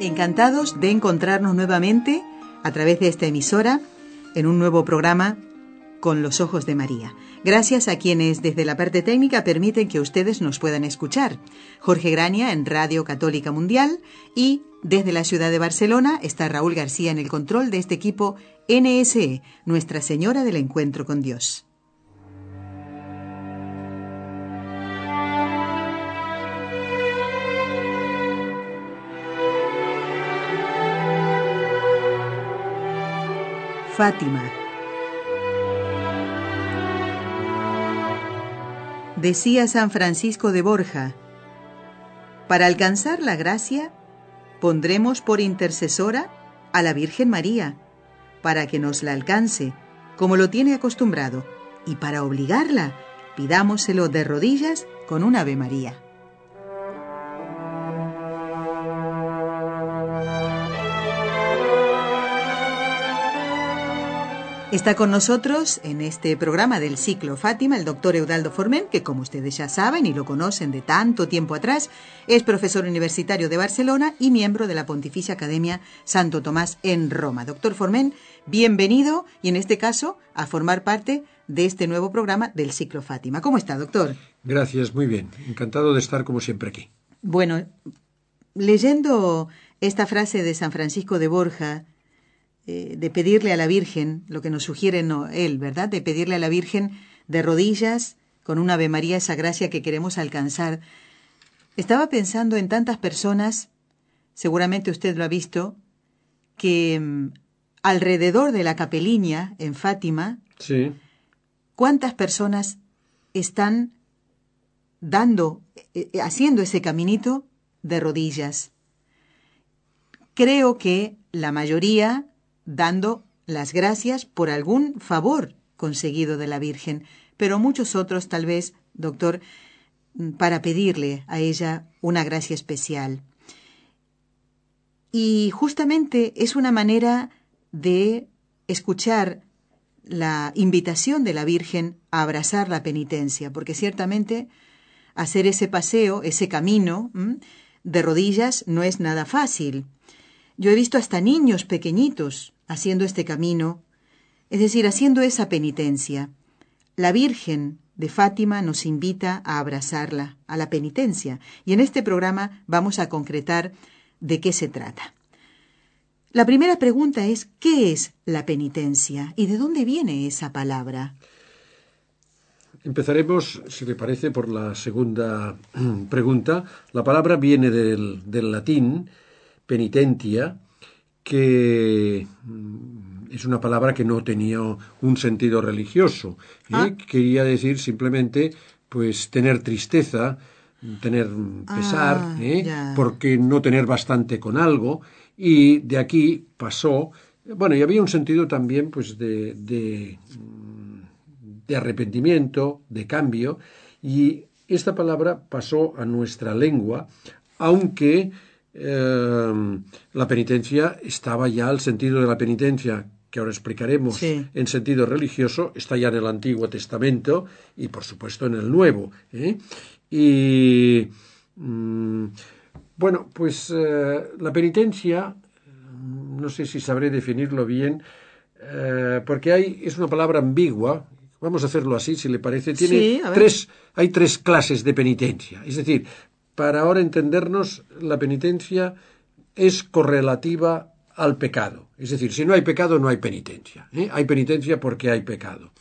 Encantados de encontrarnos nuevamente a través de esta emisora en un nuevo programa con los ojos de María. Gracias a quienes desde la parte técnica permiten que ustedes nos puedan escuchar. Jorge Graña en Radio Católica Mundial y desde la ciudad de Barcelona está Raúl García en el control de este equipo NSE, Nuestra Señora del Encuentro con Dios. Fátima. Decía San Francisco de Borja, para alcanzar la gracia, pondremos por intercesora a la Virgen María, para que nos la alcance, como lo tiene acostumbrado, y para obligarla, pidámoselo de rodillas con un Ave María. Está con nosotros en este programa del ciclo Fátima el doctor Eudaldo Formen, que como ustedes ya saben y lo conocen de tanto tiempo atrás, es profesor universitario de Barcelona y miembro de la Pontificia Academia Santo Tomás en Roma. Doctor Formen, bienvenido y en este caso a formar parte de este nuevo programa del ciclo Fátima. ¿Cómo está, doctor? Gracias, muy bien. Encantado de estar como siempre aquí. Bueno, leyendo esta frase de San Francisco de Borja, eh, de pedirle a la Virgen, lo que nos sugiere no, él, ¿verdad? De pedirle a la Virgen de rodillas, con una Ave María, esa gracia que queremos alcanzar. Estaba pensando en tantas personas, seguramente usted lo ha visto, que mm, alrededor de la capeliña en Fátima, sí. ¿cuántas personas están dando, eh, eh, haciendo ese caminito de rodillas? Creo que la mayoría dando las gracias por algún favor conseguido de la Virgen, pero muchos otros tal vez, doctor, para pedirle a ella una gracia especial. Y justamente es una manera de escuchar la invitación de la Virgen a abrazar la penitencia, porque ciertamente hacer ese paseo, ese camino de rodillas no es nada fácil. Yo he visto hasta niños pequeñitos haciendo este camino, es decir, haciendo esa penitencia. La Virgen de Fátima nos invita a abrazarla, a la penitencia, y en este programa vamos a concretar de qué se trata. La primera pregunta es, ¿qué es la penitencia y de dónde viene esa palabra? Empezaremos, si le parece, por la segunda pregunta. La palabra viene del, del latín penitentia, que mm, es una palabra que no tenía un sentido religioso. ¿eh? Ah. Quería decir simplemente, pues, tener tristeza, tener pesar, ah, ¿eh? porque no tener bastante con algo, y de aquí pasó, bueno, y había un sentido también, pues, de, de, mm, de arrepentimiento, de cambio, y esta palabra pasó a nuestra lengua, aunque Em, la penitencia estaba ya, el sentido de la penitencia, que ahora explicaremos en sentido religioso, está ya en el Antiguo Testamento y por supuesto en el Nuevo. ¿eh? Y mm, bueno, pues eh, la penitencia, no sé si sabré definirlo bien, eh, porque hay, es una palabra ambigua, vamos a hacerlo así, si le parece, tiene tres, hay tres clases de penitencia. Es decir, para ahora entendernos, la penitencia es correlativa al pecado. Es decir, si no hay pecado, no hay penitencia. ¿eh? Hay penitencia porque hay pecado.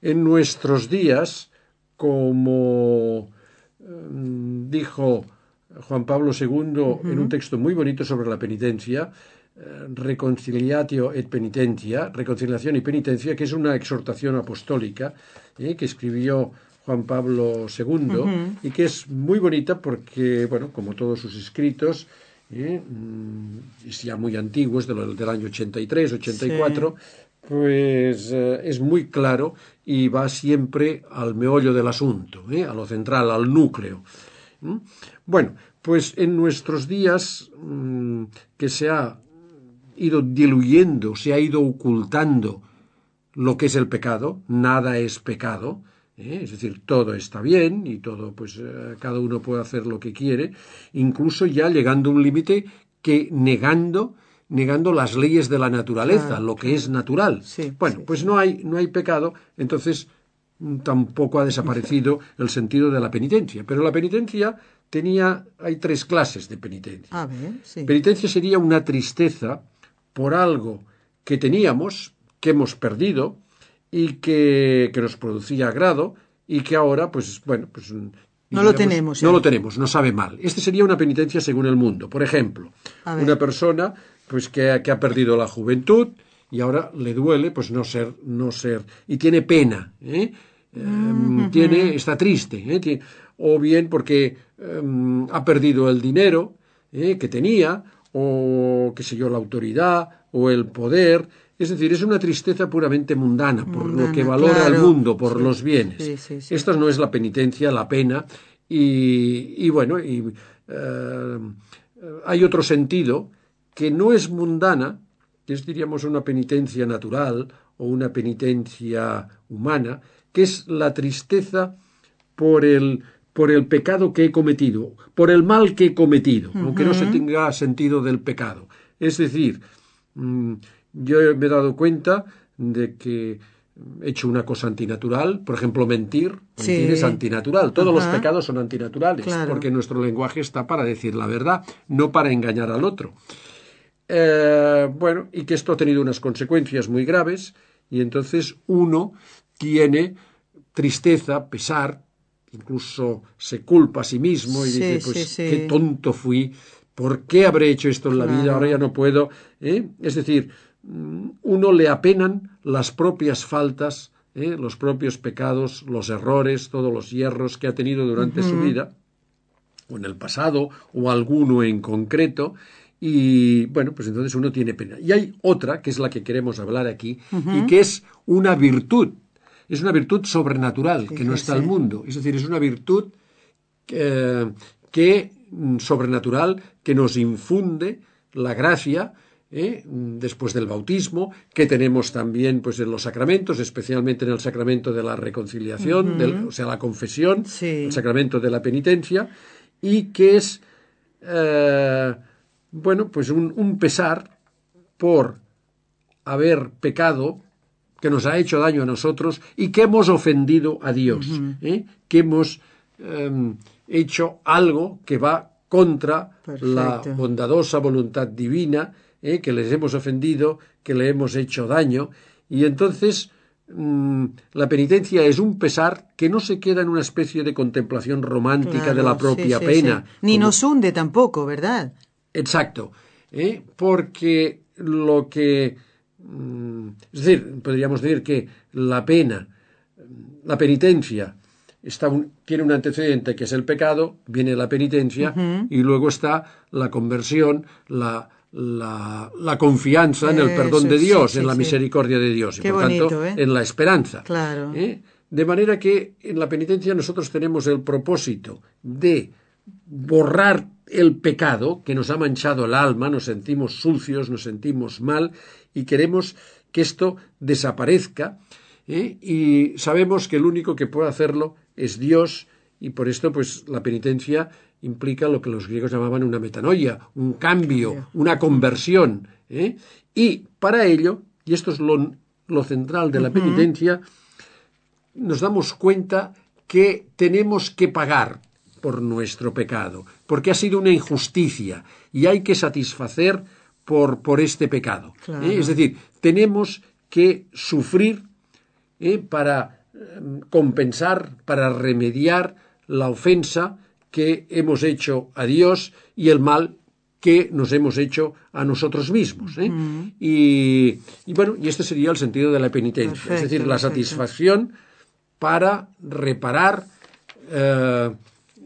En nuestros días, como em, dijo Juan Pablo II en un texto muy bonito sobre la penitencia, eh, reconciliatio et penitentia, reconciliación y penitencia, que es una exhortación apostólica ¿eh? que escribió Juan Pablo II y que es muy bonita porque, bueno, como todos sus escritos, ¿eh? Mm, es ya muy antiguo, es del, del año 83, 84, pues eh, es muy claro y va siempre al meollo del asunto, ¿eh? a lo central, al núcleo. ¿Mm? Bueno, pues en nuestros días mm, que se ha ido diluyendo, se ha ido ocultando lo que es el pecado, nada es pecado, ¿eh? es decir, todo está bien y todo, pues eh, cada uno puede hacer lo que quiere, incluso ya llegando a un límite que negando negando las leyes de la naturaleza, lo que es natural. bueno, pues no hay no hay pecado, entonces mm, tampoco ha desaparecido el sentido de la penitencia, pero la penitencia tenía hay tres clases de penitencia. Penitencia sería una tristeza por algo que teníamos, que hemos perdido y que, que nos producía agrado y que ahora, pues bueno, pues no lo tenemos. No lo tenemos, no sabe mal. Este sería una penitencia según el mundo. Por ejemplo, una persona pues que, que, ha perdido la juventud y ahora le duele pues no ser, no ser, y tiene pena, ¿eh? Em, tiene, está triste, ¿eh? o bien porque em, ha perdido el dinero ¿eh? que tenía, o qué sé yo, la autoridad, o el poder, es decir, es una tristeza puramente mundana, por lo que valora el mundo, por los bienes. Esta no es la penitencia, la pena, y, bueno, y, eh, hay otro sentido que no es mundana, que es, diríamos, una penitencia natural o una penitencia humana, que es la tristeza por el, por el pecado que he cometido, por el mal que he cometido, aunque no se tenga sentido del pecado. Es decir, mm, yo me he dado cuenta de que he hecho una cosa antinatural, por ejemplo, mentir. Mentir es antinatural. Todos los pecados son antinaturales, porque nuestro lenguaje está para decir la verdad, no para engañar al otro. Eh, bueno, y que esto ha tenido unas consecuencias muy graves, y entonces uno tiene tristeza, pesar, incluso se culpa a sí mismo y dice, pues qué tonto fui, ¿por qué habré hecho esto en la vida? Ahora ya no puedo. ¿eh? Es decir, uno le apenan las propias faltas, ¿eh? los propios pecados, los errores, todos los hierros que ha tenido durante su vida, o en el pasado, o alguno en concreto, y bueno, pues entonces uno tiene pena. Y hay otra, que es la que queremos hablar aquí, y que es una virtud, es una virtud sobrenatural que no está al mundo, es decir, es una virtud eh, que mm, sobrenatural que nos infunde la gracia ¿eh? después del bautismo, que tenemos también pues, en los sacramentos, especialmente en el sacramento de la reconciliación, o sea, la confesión, el sacramento de la penitencia, y que es, eh, bueno, pues un, pesar por haber pecado que nos ha hecho daño a nosotros y que hemos ofendido a Dios, ¿eh? que hemos em, hecho algo que va contra la bondadosa voluntad divina ¿eh? que les hemos ofendido, que le hemos hecho daño, y entonces mm, la penitencia es un pesar que no se queda en una especie de contemplación romántica de la propia pena. Ni nos hunde tampoco, ¿verdad? Exacto, ¿eh? porque lo que... Mm, es decir, podríamos decir que la pena, la penitencia, Está tiene un antecedente que es el pecado, viene la penitencia y luego está la conversión, la, la, la confianza en el perdón de Dios, en la misericordia de Dios, y por tanto ¿eh? en la esperanza. Claro. ¿Eh? De manera que en la penitencia nosotros tenemos el propósito de borrar el pecado que nos ha manchado el alma, nos sentimos sucios, nos sentimos mal y queremos que esto desaparezca ¿eh? y sabemos que el único que puede hacerlo es Dios y por esto pues la penitencia implica lo que los griegos llamaban una metanoia, un cambio, una conversión. ¿eh? Y para ello, y esto es lo, central de la penitencia, nos damos cuenta que tenemos que pagar por nuestro pecado, porque ha sido una injusticia y hay que satisfacer por, por este pecado. ¿eh? Es decir, tenemos que sufrir ¿eh? para compensar, para remediar la ofensa que hemos hecho a Dios y el mal que nos hemos hecho a nosotros mismos. ¿eh? y, bueno, y este sería el sentido de la penitencia, es decir, la satisfacción para reparar eh,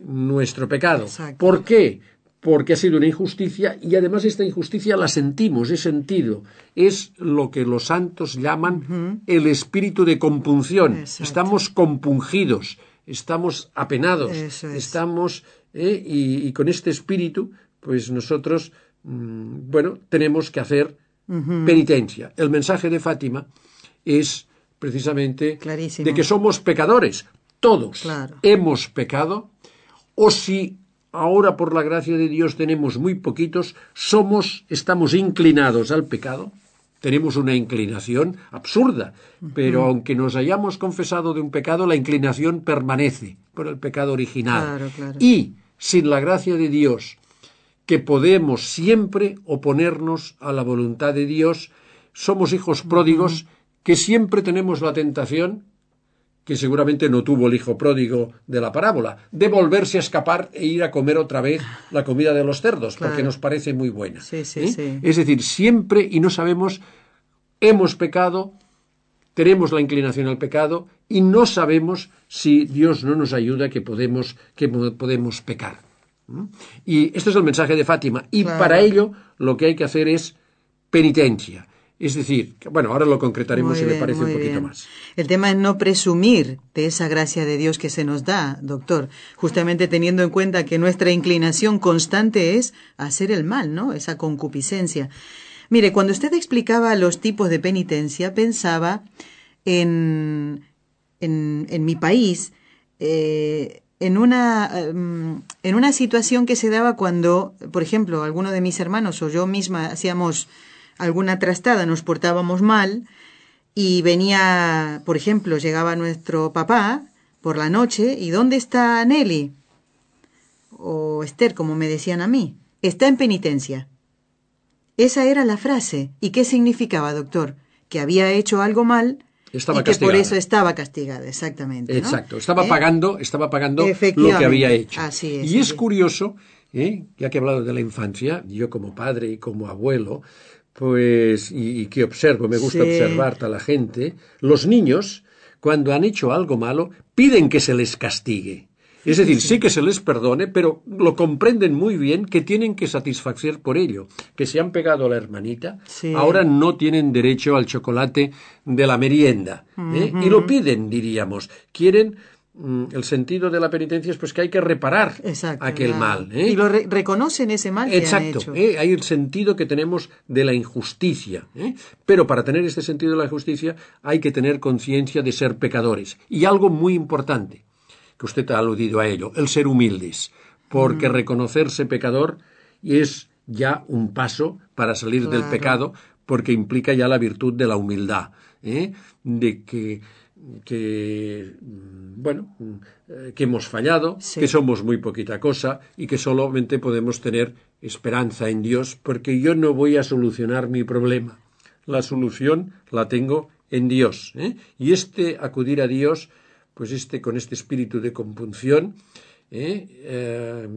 nuestro pecado. ¿Por qué? porque ha sido una injusticia y además esta injusticia la sentimos, es sentido, es lo que los santos llaman el espíritu de compunción. Estamos compungidos, estamos apenados, estamos ¿eh? y, con este espíritu, pues nosotros, mm, bueno, tenemos que hacer penitencia. El mensaje de Fátima es precisamente de que somos pecadores, todos hemos pecado, o si ahora por la gracia de Dios tenemos muy poquitos, somos, estamos inclinados al pecado, tenemos una inclinación absurda, pero aunque nos hayamos confesado de un pecado, la inclinación permanece por el pecado original. Y sin la gracia de Dios, que podemos siempre oponernos a la voluntad de Dios, somos hijos pródigos que siempre tenemos la tentación que seguramente no tuvo el hijo pródigo de la parábola, de volverse a escapar e ir a comer otra vez la comida de los cerdos, porque nos parece muy buena. ¿eh? Es decir, siempre y no sabemos, hemos pecado, tenemos la inclinación al pecado y no sabemos si Dios no nos ayuda que podemos, que podemos pecar. Y este es el mensaje de Fátima. Y para ello lo que hay que hacer es penitencia. Es decir, bueno, ahora lo concretaremos si me parece un poquito más. El tema es no presumir de esa gracia de Dios que se nos da, doctor, justamente teniendo en cuenta que nuestra inclinación constante es hacer el mal, ¿no? Esa concupiscencia. Mire, cuando usted explicaba los tipos de penitencia, pensaba en, en, en mi país, eh, en una, em, en una situación que se daba cuando, por ejemplo, alguno de mis hermanos o yo misma hacíamos alguna trastada, nos portábamos mal y venía, por ejemplo, llegaba nuestro papá por la noche y ¿dónde está Nelly? O Esther, como me decían a mí. Está en penitencia. Esa era la frase. ¿Y qué significaba, doctor? Que había hecho algo mal estaba y que por eso estaba castigada, exactamente. Exacto, estaba ¿Eh? pagando, estaba pagando lo que había hecho. Así es, y es curioso, ¿eh? ya que he hablado de la infancia, yo como padre y como abuelo, pues, y, que observo, me gusta observar a la gente, los niños, cuando han hecho algo malo, piden que se les castigue. Es decir, sí. que se les perdone, pero lo comprenden muy bien que tienen que satisfacer por ello. Que se han pegado a la hermanita, ahora no tienen derecho al chocolate de la merienda. ¿eh? Y lo piden, diríamos. Quieren el sentido de la penitencia es pues que hay que reparar aquel mal. ¿eh? Y lo reconocen ese mal. Exacto. Que han hecho. ¿eh? Hay el sentido que tenemos de la injusticia. ¿eh? Pero para tener este sentido de la justicia hay que tener conciencia de ser pecadores. Y algo muy importante, que usted ha aludido a ello, el ser humildes. Porque mm. reconocerse pecador es ya un paso para salir del pecado, porque implica ya la virtud de la humildad. De que que bueno eh, que hemos fallado que somos muy poquita cosa y que solamente podemos tener esperanza en Dios porque yo no voy a solucionar mi problema la solución la tengo en Dios ¿eh? y este acudir a Dios pues este con este espíritu de compunción ¿eh?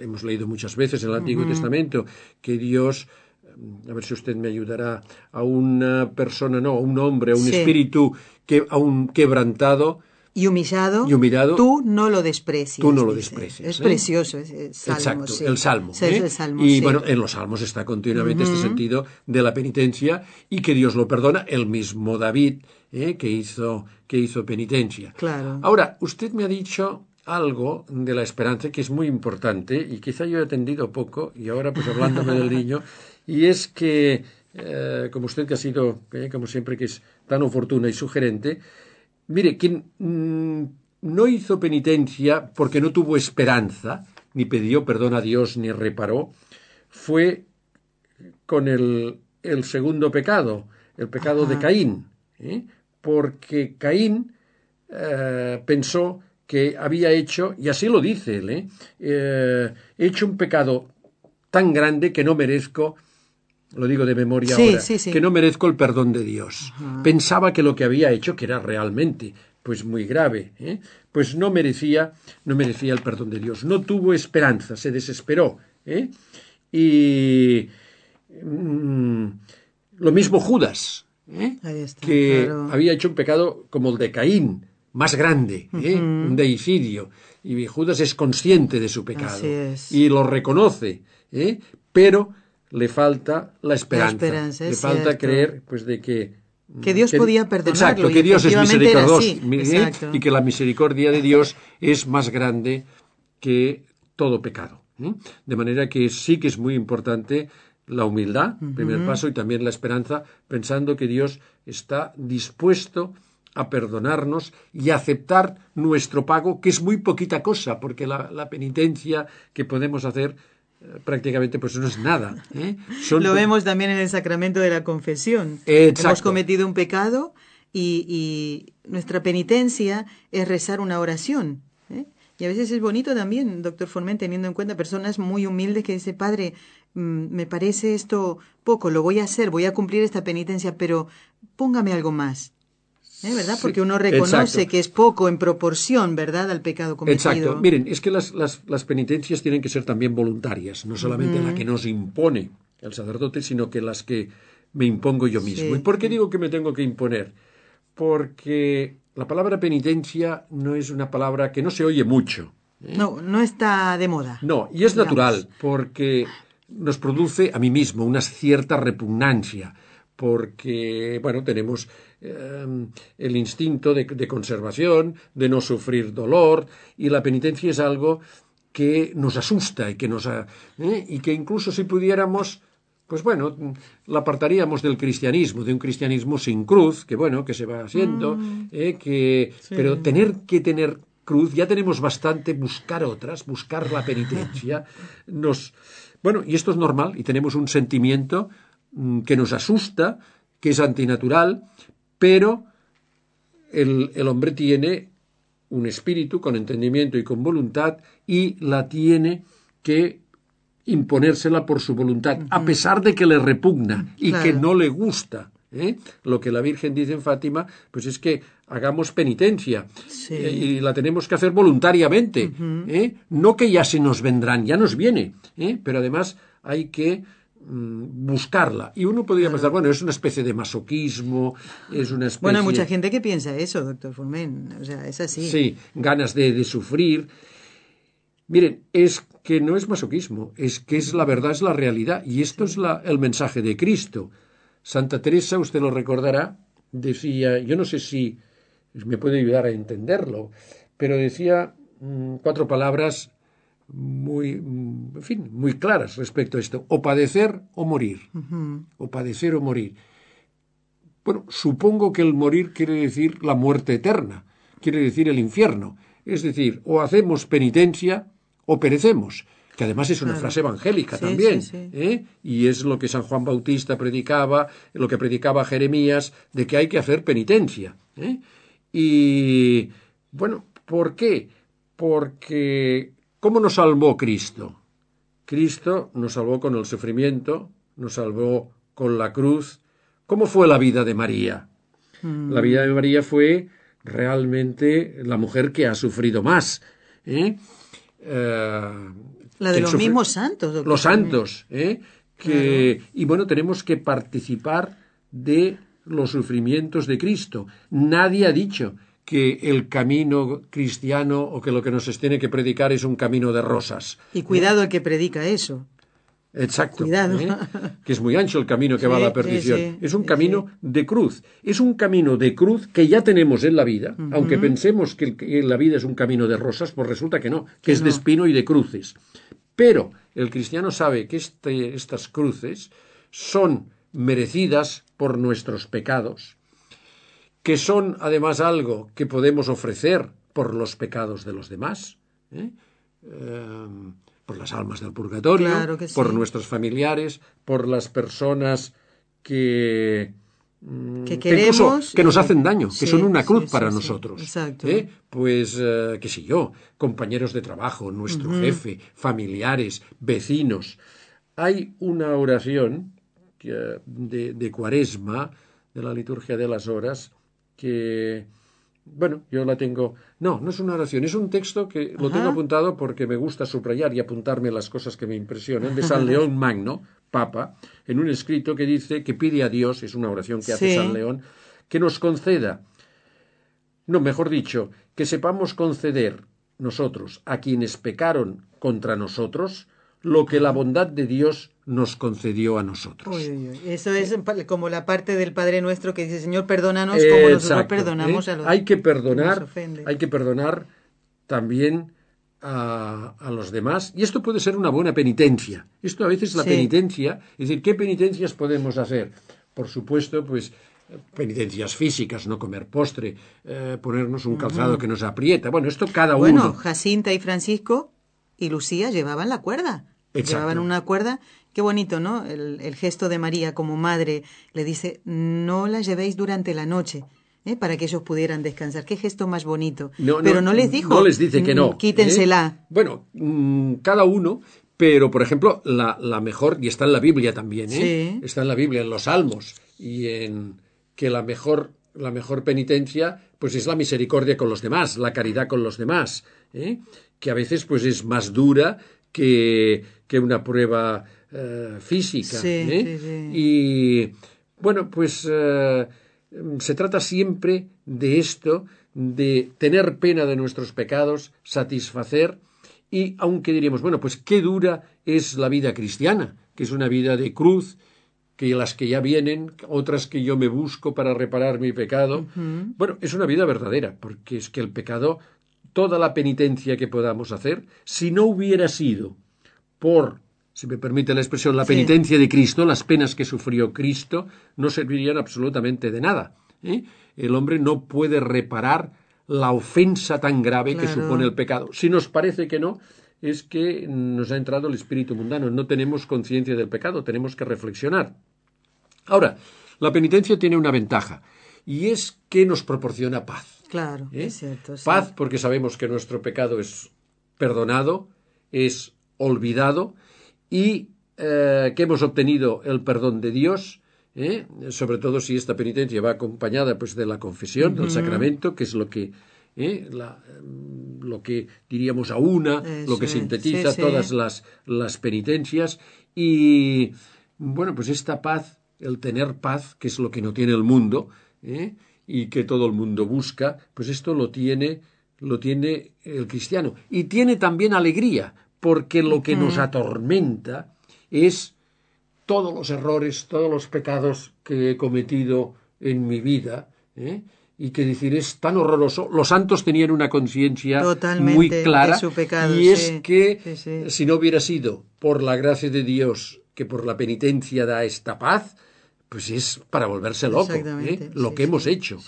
hemos leído muchas veces en el Antiguo Testamento que Dios a ver si usted me ayudará, a una persona, no, a un hombre, a un espíritu, que, a un quebrantado. Y humillado, y humillado, tú no lo desprecias. Tú no lo desprecias. Es precioso el salmo. Exacto, el salmo. ¿eh? y bueno, en los salmos está continuamente este sentido de la penitencia y que Dios lo perdona. El mismo David, ¿eh? que, hizo, que hizo penitencia. Claro. Ahora, usted me ha dicho algo de la esperanza que es muy importante y quizá yo he atendido poco y ahora pues hablándome del niño y es que, eh, como usted que ha sido, eh, como siempre, que es tan oportuna y sugerente, mire, quien mm, no hizo penitencia porque no tuvo esperanza, ni pidió perdón a Dios, ni reparó, fue con el, el segundo pecado, el pecado de Caín, ¿eh? porque Caín pensó que había hecho, y así lo dice él, he hecho un pecado tan grande que no merezco lo digo de memoria ahora, que no merezco el perdón de Dios. Pensaba que lo que había hecho, que era realmente pues muy grave, ¿eh? pues no merecía, no merecía el perdón de Dios. No tuvo esperanza, se desesperó. ¿eh? Y mm, lo mismo Judas, ¿eh? que había hecho un pecado como el de Caín, más grande, un deicidio, Y Judas es consciente de su pecado y lo reconoce, ¿eh? pero le falta la esperanza. esperanza, le falta cierto. creer pues de que Que Dios podía perdonarlo, Exacto, que Dios es misericordioso ¿eh? y que la misericordia de Dios es más grande que todo pecado. De manera que sí que es muy importante la humildad, primer paso, y también la esperanza, pensando que Dios está dispuesto a perdonarnos y a aceptar nuestro pago, que es muy poquita cosa, porque la, la penitencia que podemos hacer prácticamente pues no es nada. ¿eh? Son Lo vemos también en el sacramento de la confesión. Exacto. Hemos cometido un pecado y, y nuestra penitencia es rezar una oración. ¿eh? Y a veces es bonito también, doctor Formen, teniendo en cuenta personas muy humildes que dicen, Padre, mm, me parece esto poco, lo voy a hacer, voy a cumplir esta penitencia, pero póngame algo más. ¿Eh? ¿Verdad? Porque uno reconoce exacto. que es poco en proporción, ¿verdad?, al pecado cometido. Exacto. Miren, es que las, las, las penitencias tienen que ser también voluntarias, no solamente la que nos impone el sacerdote, sino que las que me impongo yo mismo. Sí. ¿Y por qué digo que me tengo que imponer? Porque la palabra penitencia no es una palabra que no se oye mucho. ¿eh? No, no está de moda. No, y es digamos. natural, porque nos produce a mí mismo una cierta repugnancia, porque, bueno, tenemos eh, el instinto de, de conservación, de no sufrir dolor, y la penitencia es algo que nos asusta y que nos ha- ¿eh? y que incluso si pudiéramos pues bueno, la apartaríamos del cristianismo, de un cristianismo sin cruz, que bueno, que se va haciendo, ¿eh? que pero tener que tener cruz, ya tenemos bastante, buscar otras, buscar la penitencia, nos bueno, y esto es normal, y tenemos un sentimiento mm, que nos asusta, que es antinatural, pero el, el hombre tiene un espíritu con entendimiento y con voluntad y la tiene que imponérsela por su voluntad, a pesar de que le repugna y Claro. que no le gusta. ¿eh? Lo que la Virgen dice en Fátima, pues es que hagamos penitencia Sí. eh, y la tenemos que hacer voluntariamente, ¿eh? no que ya se nos vendrán, ya nos viene, ¿eh? pero además hay que buscarla. Y uno podría pensar, bueno, es una especie de masoquismo, es una especie... Bueno, hay mucha gente que piensa eso, doctor Formen. O sea, es así. Sí, ganas de, de sufrir. Miren, es que no es masoquismo, es que es la verdad, es la realidad. Y esto es la- el mensaje de Cristo. Santa Teresa, usted lo recordará, decía, yo no sé si me puede ayudar a entenderlo, pero decía mm, cuatro palabras muy, mm, en fin, muy claras respecto a esto. O padecer o morir. O padecer o morir. Bueno, supongo que el morir quiere decir la muerte eterna, quiere decir el infierno. Es decir, o hacemos penitencia o perecemos, que además es una Claro. frase evangélica Sí, también, sí, sí. ¿eh? y es lo que San Juan Bautista predicaba, lo que predicaba Jeremías, de que hay que hacer penitencia. ¿eh? Y bueno, ¿por qué? Porque ¿cómo nos salvó Cristo? Cristo nos salvó con el sufrimiento, nos salvó con la cruz. ¿Cómo fue la vida de María? La vida de María fue realmente la mujer que ha sufrido más. ¿eh? Eh, La de los mismos santos, doctor. Los santos. ¿eh? Que, Y bueno, tenemos que participar de los sufrimientos de Cristo. Nadie ha dicho que el camino cristiano o que lo que nos tiene que predicar es un camino de rosas. Y cuidado el que predica eso. Exacto. Cuidado. ¿eh? Que es muy ancho el camino que va a la perdición. sí, sí, es un camino de cruz. Es un camino de cruz que ya tenemos en la vida, aunque pensemos que, la vida es un camino de rosas, pues resulta que no, que es de no. espino y de cruces. Pero el cristiano sabe que este- estas cruces son merecidas por nuestros pecados, que son además algo que podemos ofrecer por los pecados de los demás. ¿eh? Eh, por las almas del purgatorio, Claro que sí. por nuestros familiares, por las personas que mm, Que incluso queremos que nos hacen daño, que son una cruz sí, sí, para nosotros. Exacto. ¿eh? Pues, eh, qué sé yo, compañeros de trabajo, nuestro jefe, familiares, vecinos. Hay una oración de cuaresma, de la liturgia de las horas, que, bueno, yo la tengo. No, no es una oración, es un texto que lo tengo apuntado porque me gusta subrayar y apuntarme las cosas que me impresionan, de San León Magno, Papa, en un escrito que dice que pide a Dios, es una oración que hace. San León, que nos conceda, no, mejor dicho, que sepamos conceder nosotros a quienes pecaron contra nosotros lo que la bondad de Dios nos concedió a nosotros. Eso es como la parte del Padre Nuestro que dice, Señor, perdónanos como nosotros perdonamos ¿eh? a los hay que perdonar, Hay que perdonar también a, los demás. Y esto puede ser una buena penitencia. Esto a veces la penitencia, es decir, ¿qué penitencias podemos hacer? Por supuesto, pues penitencias físicas, no comer postre, eh, ponernos un calzado que nos aprieta. Bueno, esto cada uno. Bueno, Jacinta y Francisco y Lucía llevaban la cuerda. Llevaban una cuerda. Qué bonito, ¿no? El, gesto de María como madre le dice, no la llevéis durante la noche. ¿eh? para que ellos pudieran descansar. Qué gesto más bonito. pero no les dijo. No les dice que no. Mm, quítensela. ¿eh? Bueno, mm, cada uno, pero por ejemplo, la, la, mejor, y está en la Biblia también, ¿eh? está en la Biblia, en los Salmos y en que la mejor, la mejor penitencia pues es la misericordia con los demás, la caridad con los demás, ¿eh? que a veces pues es más dura que, que una prueba eh, física. ¿eh? Y bueno, pues eh, se trata siempre de esto, de tener pena de nuestros pecados, satisfacer, y aunque diríamos, bueno, pues qué dura es la vida cristiana, que es una vida de cruz, que las que ya vienen, otras que yo me busco para reparar mi pecado. Bueno, es una vida verdadera, porque es que el pecado, toda la penitencia que podamos hacer, si no hubiera sido por, si me permite la expresión, la penitencia de Cristo, las penas que sufrió Cristo, no servirían absolutamente de nada. ¿eh? El hombre no puede reparar la ofensa tan grave que supone el pecado. Si nos parece que no, es que nos ha entrado el espíritu mundano, no tenemos conciencia del pecado, tenemos que reflexionar. Ahora, la penitencia tiene una ventaja, y es que nos proporciona paz. Claro, ¿Eh? es cierto. Paz porque sabemos que nuestro pecado es perdonado, es olvidado, y eh, que hemos obtenido el perdón de Dios, ¿eh? sobre todo si esta penitencia va acompañada pues, de la confesión, del sacramento, que es lo que ¿eh? mm, lo que diríamos a una, lo que sintetiza todas Las, las penitencias y bueno, pues esta paz, el tener paz, que es lo que no tiene el mundo ¿eh? y que todo el mundo busca, pues esto lo tiene lo tiene el cristiano y tiene también alegría, porque lo que nos atormenta es todos los errores, todos los pecados que he cometido en mi vida, ¿eh? y que decir es tan horroroso. Los santos tenían una conciencia muy clara y es que si no hubiera sido por la gracia de Dios que por la penitencia da esta paz, pues es para volverse loco ¿eh? lo que hemos hecho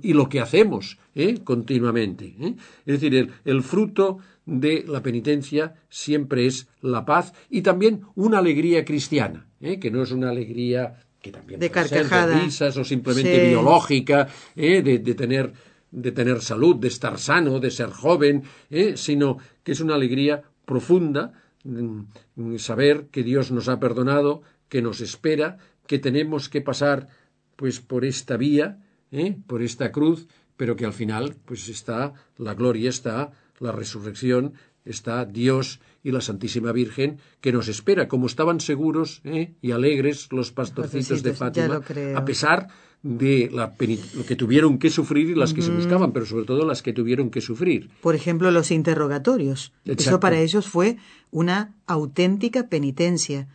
y lo que hacemos ¿eh? continuamente. ¿eh? Es decir, el, el, fruto de la penitencia siempre es la paz y también una alegría cristiana, que no es una alegría que también de carcajada. de risas o simplemente biológica, ¿eh? de, tener, de tener salud, de estar sano, de ser joven, ¿eh? sino que es una alegría profunda mm, saber que Dios nos ha perdonado, que nos espera, que tenemos que pasar pues por esta vía, ¿eh? por esta cruz, pero que al final pues está la gloria, está la resurrección, está Dios y la Santísima Virgen que nos espera, como estaban seguros ¿eh? y alegres los pastorcitos de Fátima, a pesar de la lo que tuvieron que sufrir y las que se buscaban, pero sobre todo las que tuvieron que sufrir. Por ejemplo, los interrogatorios. Eso para ellos fue una auténtica penitencia.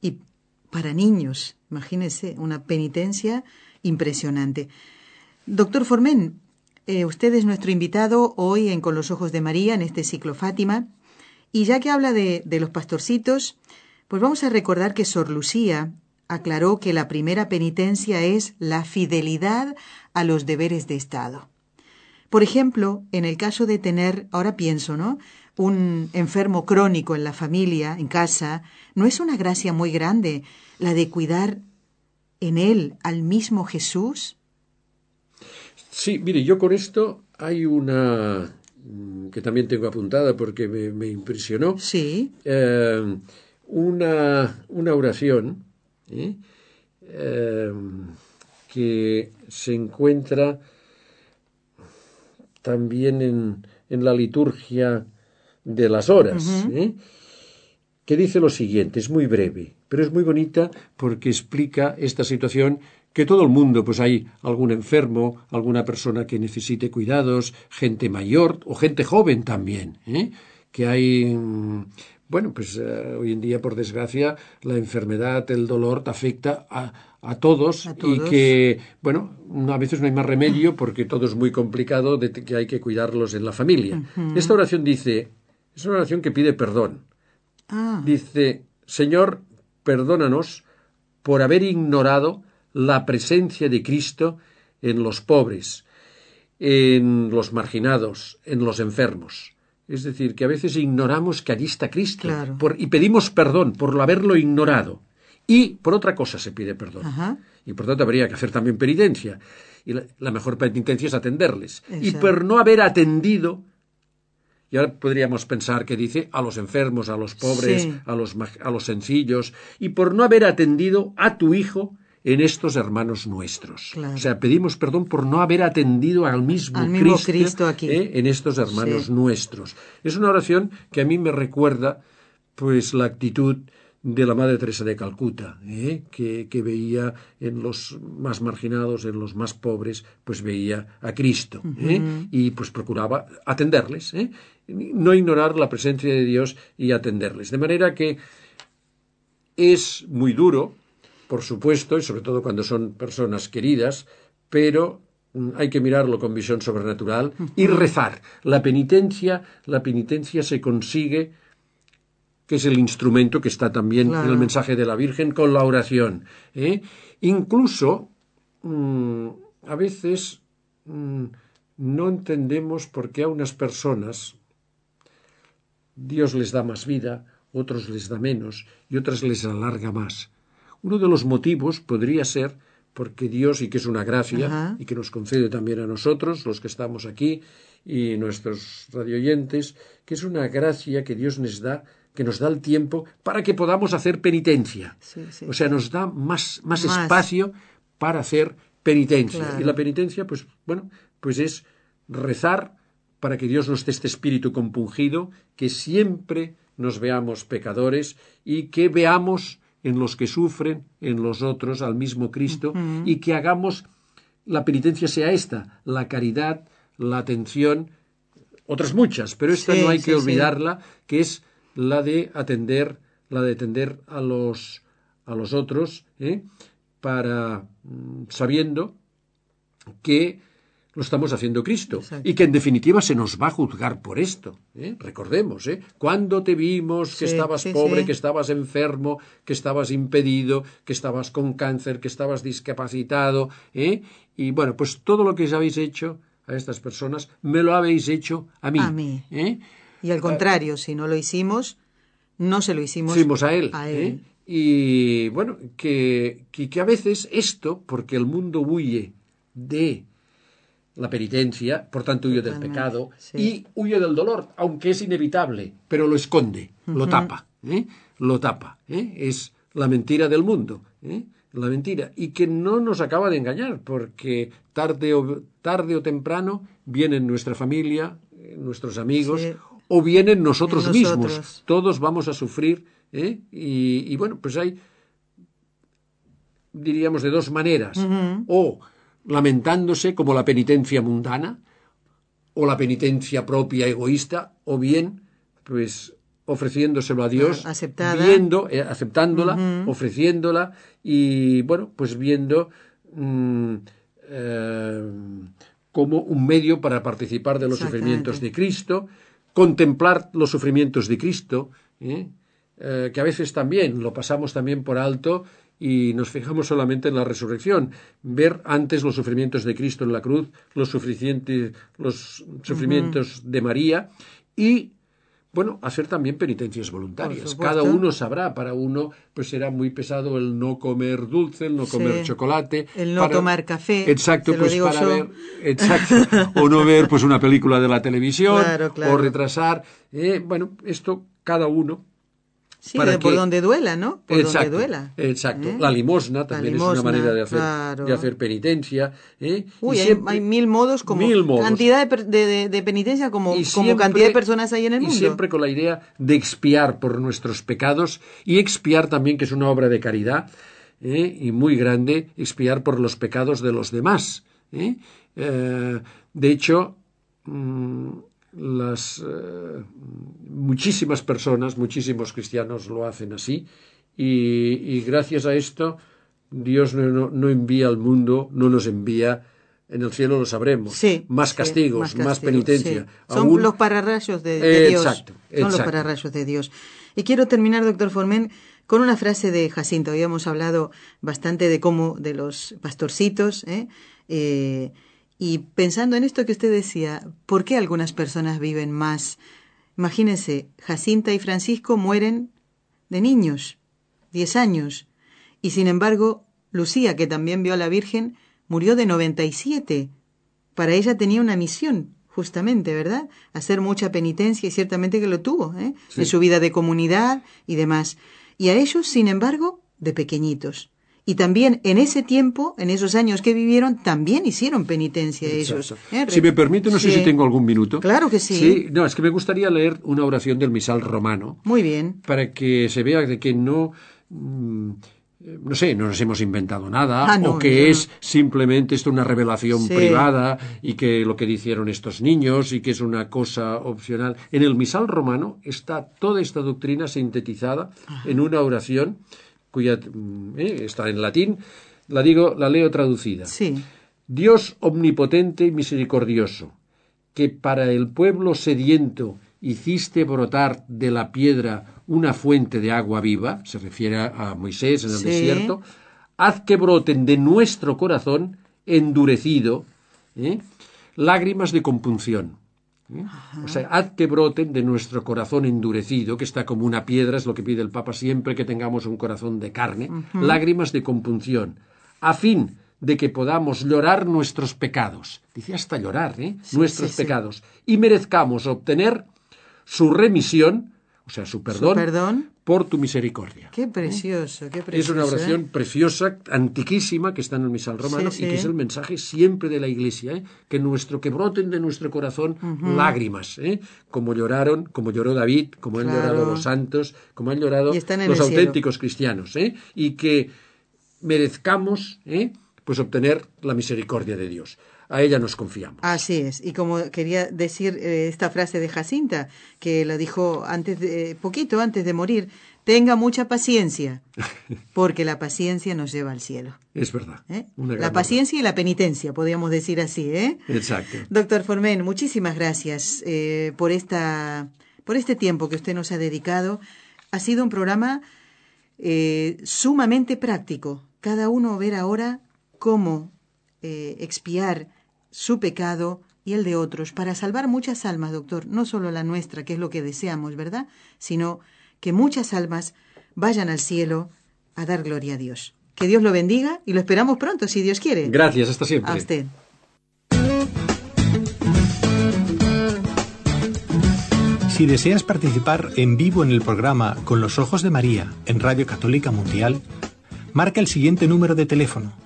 Y para niños, imagínense, una penitencia impresionante. Doctor Formen, eh, usted es nuestro invitado hoy en Con los Ojos de María, en este ciclo Fátima. Y ya que habla de, de los pastorcitos, pues vamos a recordar que Sor Lucía aclaró que la primera penitencia es la fidelidad a los deberes de Estado. Por ejemplo, en el caso de tener, ahora pienso, ¿no? Un enfermo crónico en la familia, en casa, ¿no es una gracia muy grande la de cuidar en él al mismo Jesús? Sí, mire, yo con esto hay una mm, que también tengo apuntada porque me, impresionó. Sí. Eh, una, una, oración ¿eh? Eh, que se encuentra también en, en, la liturgia de las horas, que dice lo siguiente, es muy breve, pero es muy bonita porque explica esta situación que todo el mundo, pues hay algún enfermo, alguna persona que necesite cuidados, gente mayor o gente joven también, ¿eh? que hay, mm, bueno, pues eh, hoy en día, por desgracia, la enfermedad, el dolor te afecta a, a, todos, y que, bueno, a veces no hay más remedio porque todo es muy complicado de que hay que cuidarlos en la familia. Esta oración dice, es una oración que pide perdón. Ah. Dice, Señor, perdónanos por haber ignorado la presencia de Cristo en los pobres, en los marginados, en los enfermos. Es decir, que a veces ignoramos que allí está Cristo y pedimos perdón por haberlo ignorado. Y por otra cosa se pide perdón. Y por tanto habría que hacer también penitencia. Y la, mejor penitencia es atenderles. Y por no haber atendido, y ahora podríamos pensar que dice a los enfermos, a los pobres, a, los, a los sencillos, y por no haber atendido a tu hijo en estos hermanos nuestros. O sea, pedimos perdón por no haber atendido al mismo, Cristo, aquí. ¿eh? en estos hermanos nuestros. Es una oración que a mí me recuerda pues la actitud de la Madre Teresa de Calcuta, ¿eh? que, veía en los más marginados, en los más pobres, pues veía a Cristo ¿eh? y pues procuraba atenderles, no ignorar la presencia de Dios y atenderles. De manera que es muy duro por supuesto, y sobre todo cuando son personas queridas, pero mm, hay que mirarlo con visión sobrenatural y rezar. La penitencia, la penitencia se consigue, que es el instrumento que está también en el mensaje de la Virgen, con la oración. ¿eh? Incluso, mm, a veces mm, no entendemos por qué a unas personas Dios les da más vida, otros les da menos y otras les alarga más. Uno de los motivos podría ser porque Dios, y que es una gracia, y que nos concede también a nosotros, los que estamos aquí, y nuestros radioyentes, que es una gracia que Dios nos da, que nos da el tiempo para que podamos hacer penitencia. o sea, nos da más, más, espacio para hacer penitencia. Y la penitencia, pues, bueno, pues es rezar para que Dios nos dé este espíritu compungido, que siempre nos veamos pecadores y que veamos en los que sufren, en los otros, al mismo Cristo, y que hagamos la penitencia sea esta, la caridad, la atención, otras muchas, pero esta no hay que olvidarla, que es la de atender, la de atender a los a los otros, ¿eh? para mm, sabiendo que lo estamos haciendo Cristo. Y que en definitiva se nos va a juzgar por esto. ¿eh? Recordemos, ¿eh? Cuando te vimos que estabas pobre, que estabas enfermo, que estabas impedido, que estabas con cáncer, que estabas discapacitado. ¿eh? Y bueno, pues todo lo que os habéis hecho a estas personas, me lo habéis hecho a mí. A mí. ¿eh? Y al contrario, si no lo hicimos, no se lo hicimos, hicimos a él. ¿eh? Y bueno, que, que, que a veces esto, porque el mundo huye de la penitencia, por tanto huye del pecado y huye del dolor, aunque es inevitable, pero lo esconde, lo tapa, ¿eh? lo tapa. ¿eh? Es la mentira del mundo, ¿eh? la mentira, y que no nos acaba de engañar, porque tarde o, tarde o temprano vienen nuestra familia, nuestros amigos, o vienen nosotros, mismos. Todos vamos a sufrir, y, y, bueno, pues hay, diríamos, de dos maneras, o lamentándose como la penitencia mundana o la penitencia propia egoísta o bien pues ofreciéndoselo a Dios, viendo, eh, aceptándola, ofreciéndola y bueno, pues viendo mm, eh, como un medio para participar de los sufrimientos de Cristo, contemplar los sufrimientos de Cristo, ¿eh? que a veces también lo pasamos también por alto y nos fijamos solamente en la resurrección, ver antes los sufrimientos de Cristo en la cruz, los, los sufrimientos de María y bueno, hacer también penitencias voluntarias. Cada uno sabrá, para uno pues será muy pesado el no comer dulce, el no comer chocolate, el no tomar café. Exacto, pues para ver, exacto, o no ver pues una película de la televisión o retrasar, eh, bueno, esto cada uno Sí, por donde duela, ¿no? Por exacto, donde duela. Exacto. ¿eh? La limosna también es una manera de hacer, de hacer penitencia. ¿eh? Uy, hay, mil modos como mil cantidad de, de, penitencia como, como cantidad de personas hay en el mundo. Y siempre con la idea de expiar por nuestros pecados y expiar también, que es una obra de caridad, ¿eh? y muy grande expiar por los pecados de los demás. de hecho, mm, las muchísimas personas, muchísimos cristianos lo hacen así, y, gracias a esto Dios no, envía al mundo, no nos envía en el cielo lo sabremos. más castigos, más, penitencia. Son los pararrayos de, Dios. Exacto, Son los pararrayos de Dios. Y quiero terminar, doctor Formen, con una frase de Jacinto. Habíamos hablado bastante de cómo, de los pastorcitos, ¿eh? Eh, y pensando en esto que usted decía, ¿por qué algunas personas viven más? Imagínense, Jacinta y Francisco mueren de niños, diez años, y sin embargo, Lucía, que también vio a la Virgen, murió de 97. Para ella tenía una misión, justamente, ¿verdad? Hacer mucha penitencia y ciertamente que lo tuvo, ¿eh? En su vida de comunidad y demás. Y a ellos, sin embargo, de pequeñitos. Y también en ese tiempo, en esos años que vivieron, también hicieron penitencia ellos. ¿eh? Si me permite, no sé si tengo algún minuto. Claro que sí. Sí, no, es que me gustaría leer una oración del misal romano. Muy bien. Para que se vea de que no... Mm, no sé, no nos hemos inventado nada, ah, o que es simplemente esto una revelación privada y que lo que dijeron estos niños y que es una cosa opcional. En el misal romano está toda esta doctrina sintetizada en una oración cuya mm, eh, está en latín, la digo, la leo traducida. Sí. Dios omnipotente y misericordioso, que para el pueblo sediento hiciste brotar de la piedra una fuente de agua viva, se refiere a Moisés en el desierto, haz que broten de nuestro corazón endurecido ¿eh? lágrimas de compunción. ¿Eh? O sea, haz que broten de nuestro corazón endurecido, que está como una piedra, es lo que pide el Papa siempre, que tengamos un corazón de carne, lágrimas de compunción, a fin de que podamos llorar nuestros pecados. Dice hasta llorar, ¿eh? nuestros pecados, y merezcamos obtener su remisión o sea, su perdón, por tu misericordia. Qué precioso, qué precioso. Es una oración ¿eh? preciosa, antiquísima, que está en el misal romano y que es el mensaje siempre de la Iglesia, ¿eh? que nuestro que broten de nuestro corazón lágrimas, ¿eh? como lloraron, como lloró David, como han llorado los santos, como han llorado los auténticos cristianos, ¿eh? y que merezcamos, ¿eh? pues obtener la misericordia de Dios a ella nos confiamos. Así es. Y como quería decir eh, esta frase de Jacinta, que la dijo antes de, poquito antes de morir, tenga mucha paciencia, porque la paciencia nos lleva al cielo. Es verdad. ¿Eh? La paciencia y la penitencia, podríamos decir así, ¿eh? Exacto. Doctor Formen, muchísimas gracias eh, por esta, por este tiempo que usted nos ha dedicado. Ha sido un programa sumamente práctico. Cada uno ver ahora cómo expiar su pecado y el de otros para salvar muchas almas, doctor, no solo la nuestra, que es lo que deseamos, ¿verdad? Sino que muchas almas vayan al cielo a dar gloria a Dios. Que Dios lo bendiga y lo esperamos pronto, si Dios quiere. Gracias, hasta siempre. A usted. Si deseas participar en vivo en el programa Con los Ojos de María en Radio Católica Mundial, marca el siguiente número de teléfono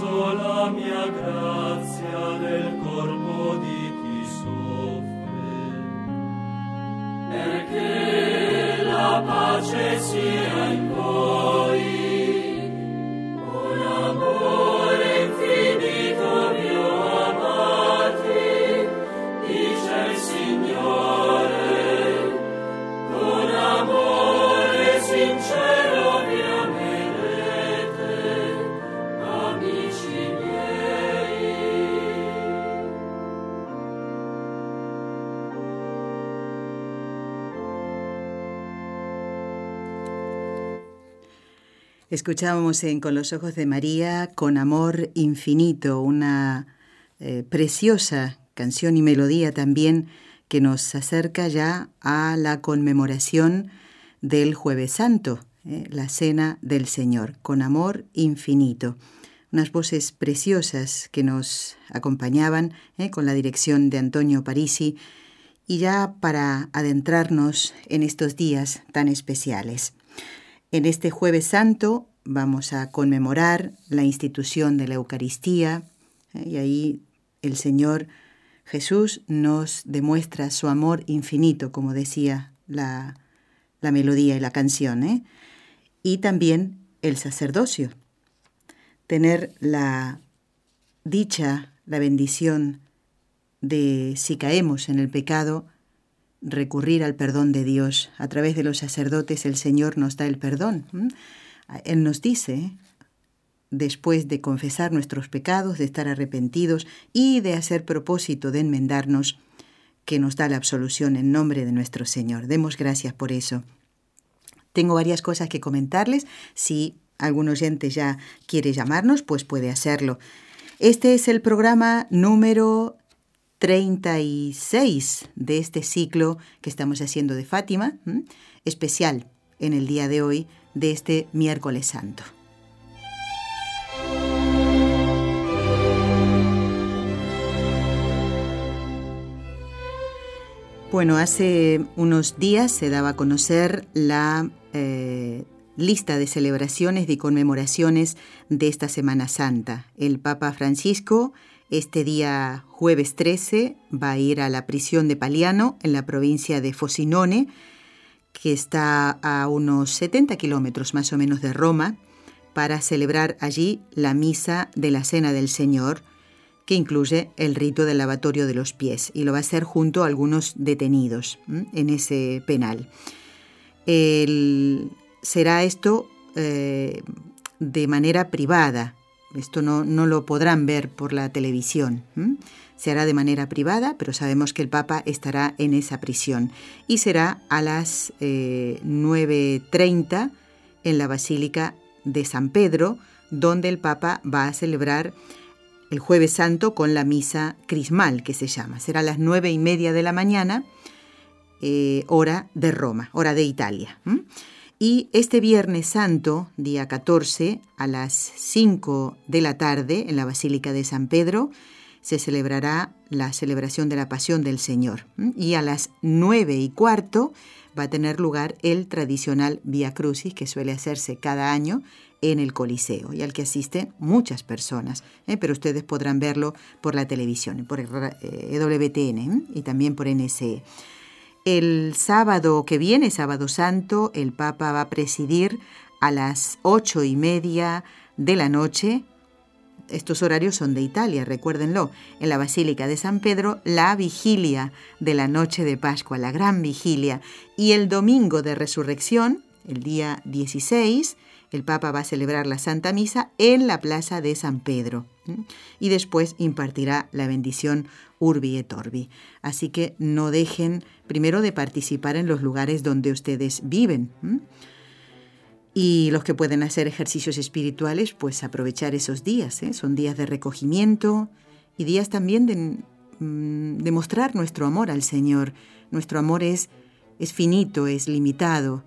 Verso la mia grazia nel corpo di chi soffre, perché la pace sia in Escuchábamos en Con los Ojos de María, Con Amor Infinito, una eh, preciosa canción y melodía también que nos acerca ya a la conmemoración del Jueves Santo, eh, la Cena del Señor, Con Amor Infinito. Unas voces preciosas que nos acompañaban eh, con la dirección de Antonio Parisi y ya para adentrarnos en estos días tan especiales. En este jueves santo vamos a conmemorar la institución de la Eucaristía ¿eh? y ahí el Señor Jesús nos demuestra su amor infinito, como decía la, melodía y la canción, ¿eh? y también el sacerdocio. Tener la dicha, la bendición de si caemos en el pecado, recurrir al perdón de Dios. A través de los sacerdotes el Señor nos da el perdón. Él nos dice, después de confesar nuestros pecados, de estar arrepentidos y de hacer propósito de enmendarnos, que nos da la absolución en nombre de nuestro Señor. Demos gracias por eso. Tengo varias cosas que comentarles. Si algún oyente ya quiere llamarnos, pues puede hacerlo. Este es el programa número 36 de este ciclo que estamos haciendo de Fátima, especial en el día de hoy de este miércoles santo. Bueno, hace unos días se daba a conocer la eh, lista de celebraciones y conmemoraciones de esta Semana Santa. El Papa Francisco este día jueves 13 va a ir a la prisión de Paliano en la provincia de Fosinone, que está a unos 70 kilómetros más o menos de Roma, para celebrar allí la misa de la Cena del Señor, que incluye el rito del lavatorio de los pies, y lo va a hacer junto a algunos detenidos en ese penal. será esto eh, de manera privada, esto no, no lo podrán ver por la televisión. Se hará de manera privada, pero sabemos que el Papa estará en esa prisión. Y será a las 9.30 eh, en la Basílica de San Pedro, donde el Papa va a celebrar el Jueves Santo con la misa crismal, que se llama. Será a las nueve y media de la mañana, eh, hora de Roma, hora de Italia. Y este Viernes Santo, día 14, a las 5 de la tarde, en la Basílica de San Pedro, se celebrará la celebración de la Pasión del Señor. Y a las 9 y cuarto va a tener lugar el tradicional Via Crucis, que suele hacerse cada año en el Coliseo y al que asisten muchas personas, ¿eh? pero ustedes podrán verlo por la televisión, por el ¿eh? y también por NSE. El sábado que viene, sábado santo, el Papa va a presidir a las ocho y media de la noche. Estos horarios son de Italia, recuérdenlo, en la Basílica de San Pedro, la vigilia de la noche de Pascua, la gran vigilia. Y el domingo de resurrección, el día 16, el Papa va a celebrar la Santa Misa en la Plaza de San Pedro y después impartirá la bendición Urbi et Orbi. Así que no dejen primero de participar en los lugares donde ustedes viven. Y los que pueden hacer ejercicios espirituales, pues aprovechar esos días. ¿eh? Son días de recogimiento y días también de, mm, de, mostrar nuestro amor al Señor. Nuestro amor es, es finito, es limitado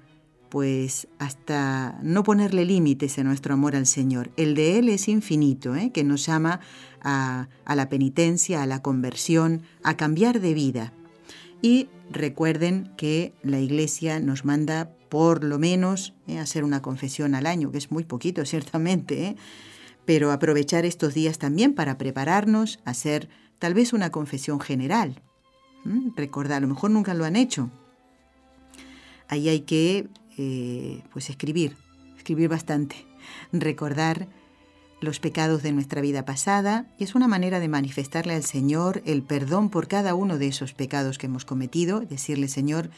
pues hasta no ponerle límites a nuestro amor al Señor. El de Él es infinito, ¿eh? que nos llama a, la penitencia, a la conversión, a cambiar de vida. Y recuerden que la Iglesia nos manda por lo menos ¿eh? hacer una confesión al año, que es muy poquito ciertamente, ¿eh? pero aprovechar estos días también para prepararnos a hacer tal vez una confesión general. Recordar, a lo mejor nunca lo han hecho. Ahí hay que eh, pues escribir, escribir bastante, recordar los pecados de nuestra vida pasada y es una manera de manifestarle al Señor el perdón por cada uno de esos pecados que hemos cometido, decirle Señor,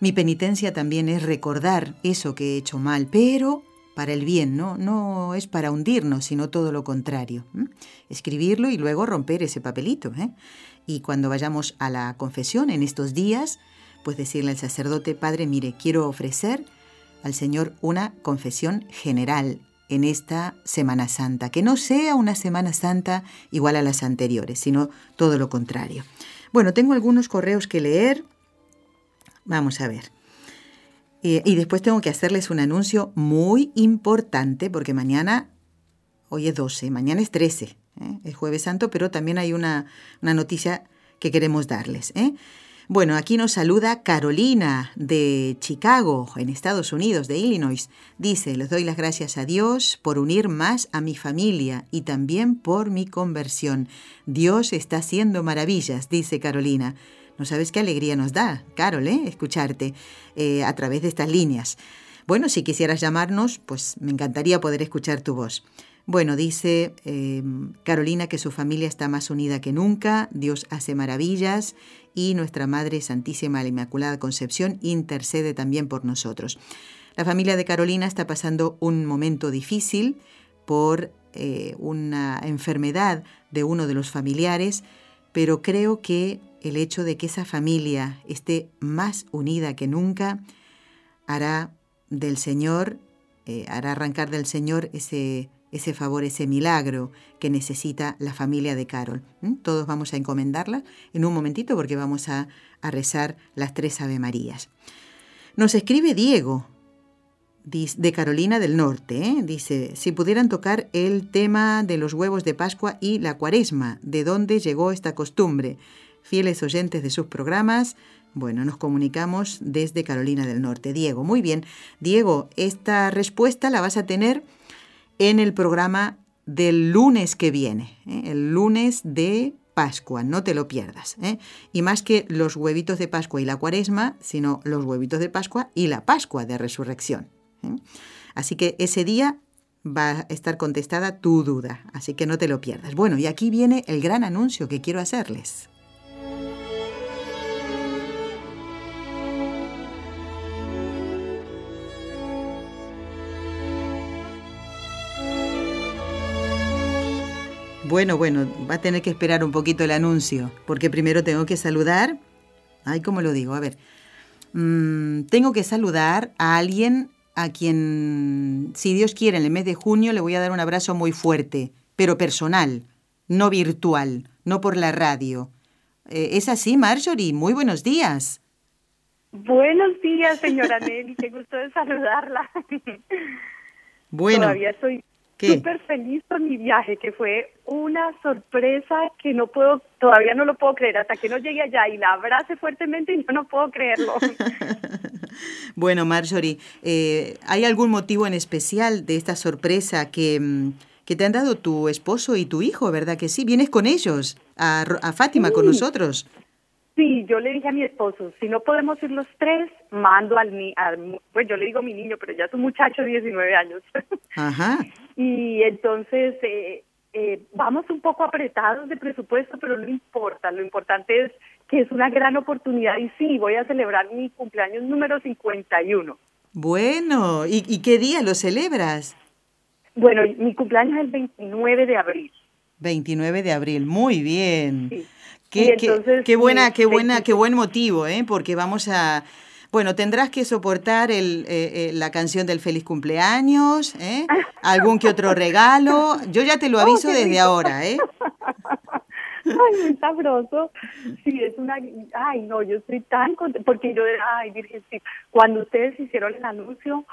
mi penitencia también es recordar eso que he hecho mal, pero para el bien, ¿no? No es para hundirnos, sino todo lo contrario. Escribirlo y luego romper ese papelito. ¿eh? Y cuando vayamos a la confesión en estos días, pues decirle al sacerdote, Padre, mire, quiero ofrecer al Señor una confesión general en esta Semana Santa, que no sea una Semana Santa igual a las anteriores, sino todo lo contrario. Bueno, tengo algunos correos que leer. Vamos a ver. Eh, y después tengo que hacerles un anuncio muy importante, porque mañana, hoy es 12, mañana es 13, ¿eh? es jueves santo, pero también hay una, una noticia que queremos darles. ¿eh? Bueno, aquí nos saluda Carolina de Chicago, en Estados Unidos, de Illinois. Dice, les doy las gracias a Dios por unir más a mi familia y también por mi conversión. Dios está haciendo maravillas, dice Carolina. No sabes qué alegría nos da, Carol, ¿eh? escucharte eh, a través de estas líneas. Bueno, si quisieras llamarnos, pues me encantaría poder escuchar tu voz. Bueno, dice em, Carolina que su familia está más unida que nunca, Dios hace maravillas y nuestra Madre Santísima la Inmaculada Concepción intercede también por nosotros. La familia de Carolina está pasando un momento difícil por eh, una enfermedad de uno de los familiares, pero creo que el hecho de que esa familia esté más unida que nunca hará del Señor, eh, hará arrancar del Señor ese ese favor, ese milagro que necesita la familia de Carol. Todos vamos a encomendarla en un momentito porque vamos a, rezar las tres Ave Marías. Nos escribe Diego, de Carolina del Norte. ¿eh? Dice, si pudieran tocar el tema de los huevos de Pascua y la cuaresma, ¿de dónde llegó esta costumbre? Fieles oyentes de sus programas, bueno, nos comunicamos desde Carolina del Norte. Diego, muy bien. Diego, esta respuesta la vas a tener en el programa del lunes que viene, ¿eh? el lunes de Pascua, no te lo pierdas. ¿eh? Y más que los huevitos de Pascua y la cuaresma, sino los huevitos de Pascua y la Pascua de Resurrección. ¿eh? Así que ese día va a estar contestada tu duda, así que no te lo pierdas. Bueno, y aquí viene el gran anuncio que quiero hacerles. Bueno, bueno, va a tener que esperar un poquito el anuncio, porque primero tengo que saludar. Ay, ¿cómo lo digo? A ver. Mm, tengo que saludar a alguien a quien, si Dios quiere, en el mes de junio le voy a dar un abrazo muy fuerte, pero personal, no virtual, no por la radio. Eh, ¿Es así, Marjorie? Muy buenos días. Buenos días, señora Nelly. Qué gusto de saludarla. Bueno. Todavía estoy súper feliz con mi viaje, que fue una sorpresa que no puedo, todavía no lo puedo creer, hasta que no llegue allá y la abrace fuertemente y yo no puedo creerlo. bueno, Marjorie, eh, ¿hay algún motivo en especial de esta sorpresa que, mm, que, te han dado tu esposo y tu hijo, verdad que sí? ¿Vienes con ellos, a, a Fátima, con nosotros? Sí, yo le dije a mi esposo, si no podemos ir los tres, mando al, al pues yo le digo mi niño, pero ya es un muchacho de 19 años. Ajá. y entonces eh, eh, vamos un poco apretados de presupuesto, pero no importa, lo importante es que es una gran oportunidad y sí, voy a celebrar mi cumpleaños número 51. Bueno, ¿y, y qué día lo celebras? Bueno, mi cumpleaños es el 29 de abril. 29 de abril, muy bien. Qué, qué, buena, qué buena, qué buen motivo, ¿eh? Porque vamos a, bueno, tendrás que soportar el, eh, eh, la canción del feliz cumpleaños, ¿eh? Algún que otro regalo. Yo ya te lo oh, aviso desde ahora, ¿eh? Ay, muy sabroso. Sí, es una... Ay, no, yo estoy tan contenta, porque yo, ay, Virgencita, cuando ustedes hicieron el anuncio,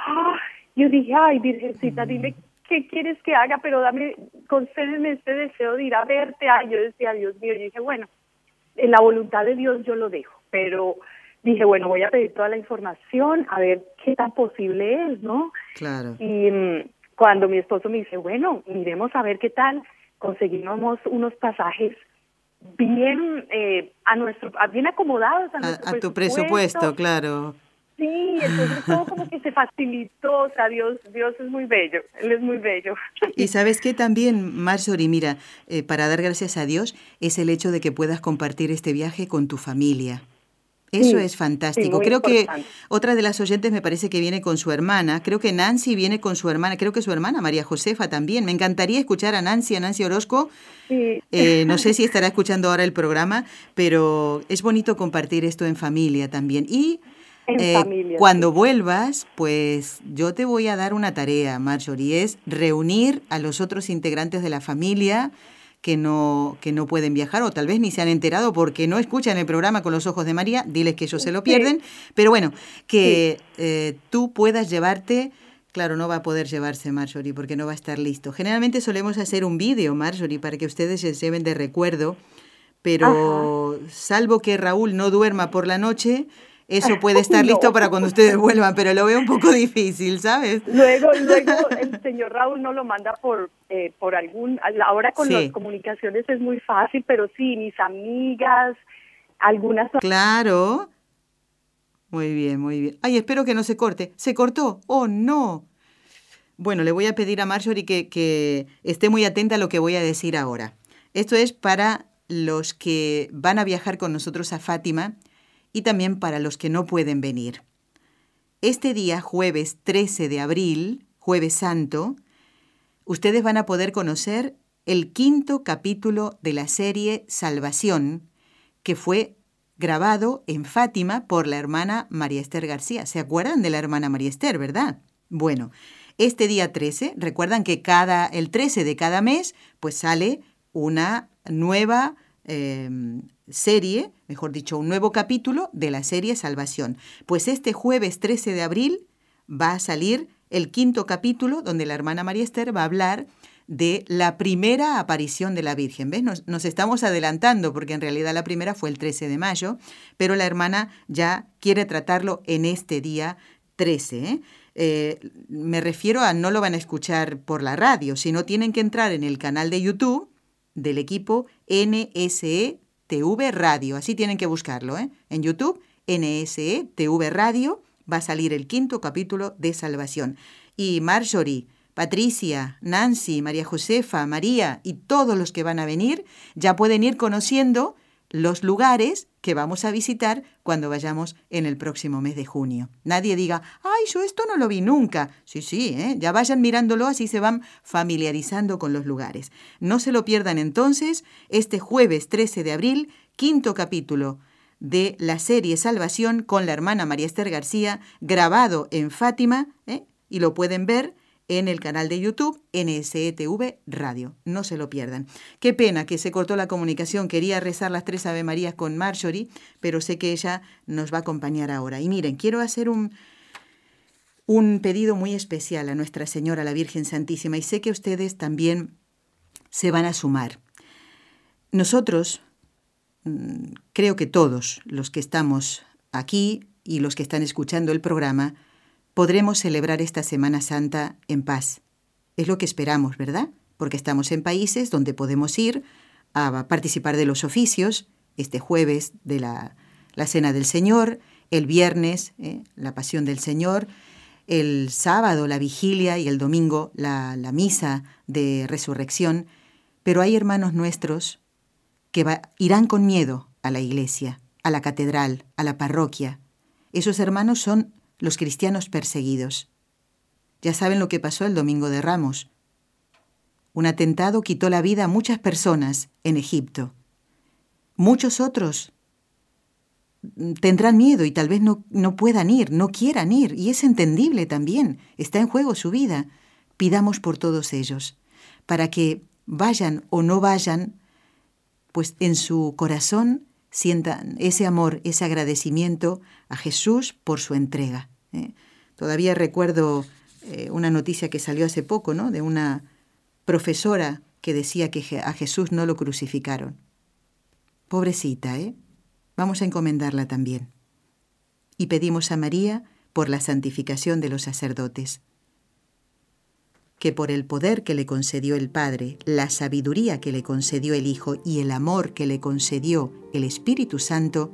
yo dije, ay, Virgencita, dime qué quieres que haga, pero dame, concédeme este deseo de ir a verte. Ay, yo decía, Dios mío, yo dije, bueno, en la voluntad de Dios yo lo dejo, pero dije, bueno, voy a pedir toda la información, a ver qué tan posible es, ¿no? Claro. Y mm, cuando mi esposo me dice, bueno, miremos a ver qué tal, conseguimos unos pasajes bien eh, a nuestro bien acomodados a, a tu presupuesto, claro. Sí, entonces todo como que se facilitó, o sea, Dios, Dios es muy bello, Él es muy bello. Y sabes que también, Marjorie, mira, eh, para dar gracias a Dios es el hecho de que puedas compartir este viaje con tu familia. Eso es fantástico. creo que otra de las oyentes me parece que viene con su hermana. Creo que Nancy viene con su hermana. Creo que su hermana, María Josefa, también. Me encantaría escuchar a Nancy, a Nancy Orozco. Eh, no sé si estará escuchando ahora el programa, pero es bonito compartir esto en familia también. Y eh, cuando vuelvas, pues yo te voy a dar una tarea, Marjorie, es reunir a los otros integrantes de la familia que no, que no pueden viajar o tal vez ni se han enterado porque no escuchan el programa con los ojos de María, diles que ellos se lo pierden, pero bueno, que eh, tú puedas llevarte... Claro, no va a poder llevarse Marjorie porque no va a estar listo. Generalmente solemos hacer un vídeo, Marjorie, para que ustedes se lleven de recuerdo, pero salvo que Raúl no duerma por la noche, eso puede estar listo para cuando ustedes vuelvan, pero lo veo un poco difícil, ¿sabes? Luego, luego el señor Raúl no lo manda por, eh, por algún, ahora con las comunicaciones es muy fácil, pero sí, mis amigas, algunas... Claro. Muy bien, muy bien. Ay, espero que no se corte. ¿Se cortó? Oh, no. Bueno, le voy a pedir a Marjorie que, que esté muy atenta a lo que voy a decir ahora. Esto es para los que van a viajar con nosotros a Fátima y también para los que no pueden venir. Este día, jueves 13 de abril, jueves santo, ustedes van a poder conocer el quinto capítulo de la serie Salvación, que fue grabado en Fátima por la hermana María Esther García. ¿Se acuerdan de la hermana María Esther, verdad? Bueno, este día 13, recuerdan que cada, el 13 de cada mes, pues sale una nueva Em, serie, mejor dicho, un nuevo capítulo de la serie Salvación. Pues este jueves 13 de abril va a salir el quinto capítulo donde la hermana María Esther va a hablar de la primera aparición de la Virgen. ¿Ves? Nos, estamos adelantando porque en realidad la primera fue el 13 de mayo, pero la hermana ya quiere tratarlo en este día 13. ¿eh? Eh, me refiero a no lo van a escuchar por la radio, sino tienen que entrar en el canal de YouTube del equipo NSE TV Radio. Así tienen que buscarlo, ¿eh? En YouTube, NSE TV Radio, va a salir el quinto capítulo de Salvación. Y Marjorie, Patricia, Nancy, María Josefa, María y todos los que van a venir ya pueden ir conociendo los lugares que vamos a visitar cuando vayamos en el próximo mes de junio. Nadie diga, ay, yo esto no lo vi nunca. Sí, sí, ¿eh? ya vayan mirándolo, así se van familiarizando con los lugares. No se lo pierdan entonces este jueves 13 de abril, quinto capítulo de la serie Salvación con la hermana María Esther García, grabado en Fátima, ¿eh? y lo pueden ver en el canal de YouTube NSETV Radio. No se lo pierdan. Qué pena que se cortó la comunicación. Quería rezar las tres Ave Marías con Marjorie, pero sé que ella nos va a acompañar ahora. Y miren, quiero hacer un, un pedido muy especial a Nuestra Señora, la Virgen Santísima, y sé que ustedes también se van a sumar. Nosotros, mm, creo que todos los que estamos aquí y los que están escuchando el programa, podremos celebrar esta Semana Santa en paz. Es lo que esperamos, ¿verdad? Porque estamos en países donde podemos ir a participar de los oficios, este jueves de la, Cena del Señor, el viernes ¿eh? la Pasión del Señor, el sábado la vigilia y el domingo la, misa de resurrección, pero hay hermanos nuestros que irán con miedo a la iglesia, a la catedral, a la parroquia. Esos hermanos son los cristianos perseguidos. Ya saben lo que pasó el domingo de Ramos. Un atentado quitó la vida a muchas personas en Egipto. Muchos otros tendrán miedo y tal vez no, no puedan ir, no quieran ir, y es entendible también, está en juego su vida. Pidamos por todos ellos, para que vayan o no vayan, pues en su corazón sientan ese amor, ese agradecimiento a Jesús por su entrega. ¿Eh? Todavía recuerdo eh, una noticia que salió hace poco, ¿no? De una profesora que decía que a Jesús no lo crucificaron. Pobrecita, ¿eh? Vamos a encomendarla también. Y pedimos a María por la santificación de los sacerdotes que por el poder que le concedió el Padre, la sabiduría que le concedió el Hijo y el amor que le concedió el Espíritu Santo,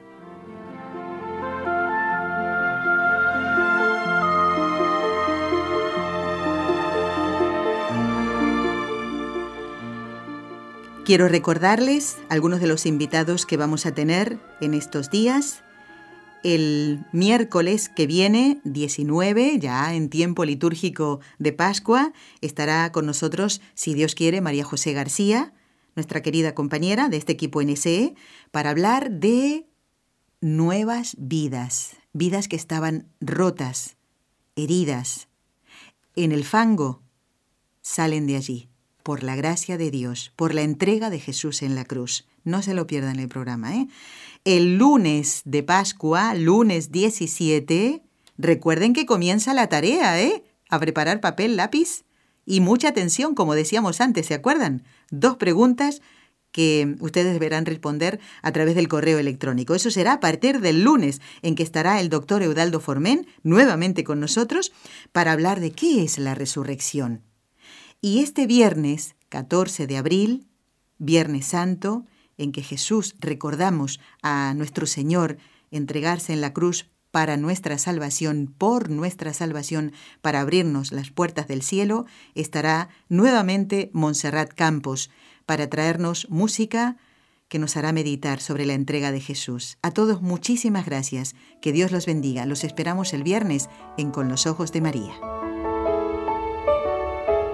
Quiero recordarles algunos de los invitados que vamos a tener en estos días. El miércoles que viene, 19, ya en tiempo litúrgico de Pascua, estará con nosotros, si Dios quiere, María José García, nuestra querida compañera de este equipo NSE, para hablar de nuevas vidas, vidas que estaban rotas, heridas, en el fango, salen de allí, por la gracia de Dios, por la entrega de Jesús en la cruz. No se lo pierdan el programa, ¿eh? El lunes de Pascua, lunes 17, recuerden que comienza la tarea, ¿eh? A preparar papel, lápiz y mucha atención, como decíamos antes, ¿se acuerdan? Dos preguntas que ustedes deberán responder a través del correo electrónico. Eso será a partir del lunes, en que estará el doctor Eudaldo Formen nuevamente con nosotros para hablar de qué es la resurrección. Y este viernes, 14 de abril, Viernes Santo, en que Jesús recordamos a nuestro Señor entregarse en la cruz para nuestra salvación, por nuestra salvación, para abrirnos las puertas del cielo, estará nuevamente Montserrat Campos para traernos música que nos hará meditar sobre la entrega de Jesús. A todos muchísimas gracias. Que Dios los bendiga. Los esperamos el viernes en Con los Ojos de María.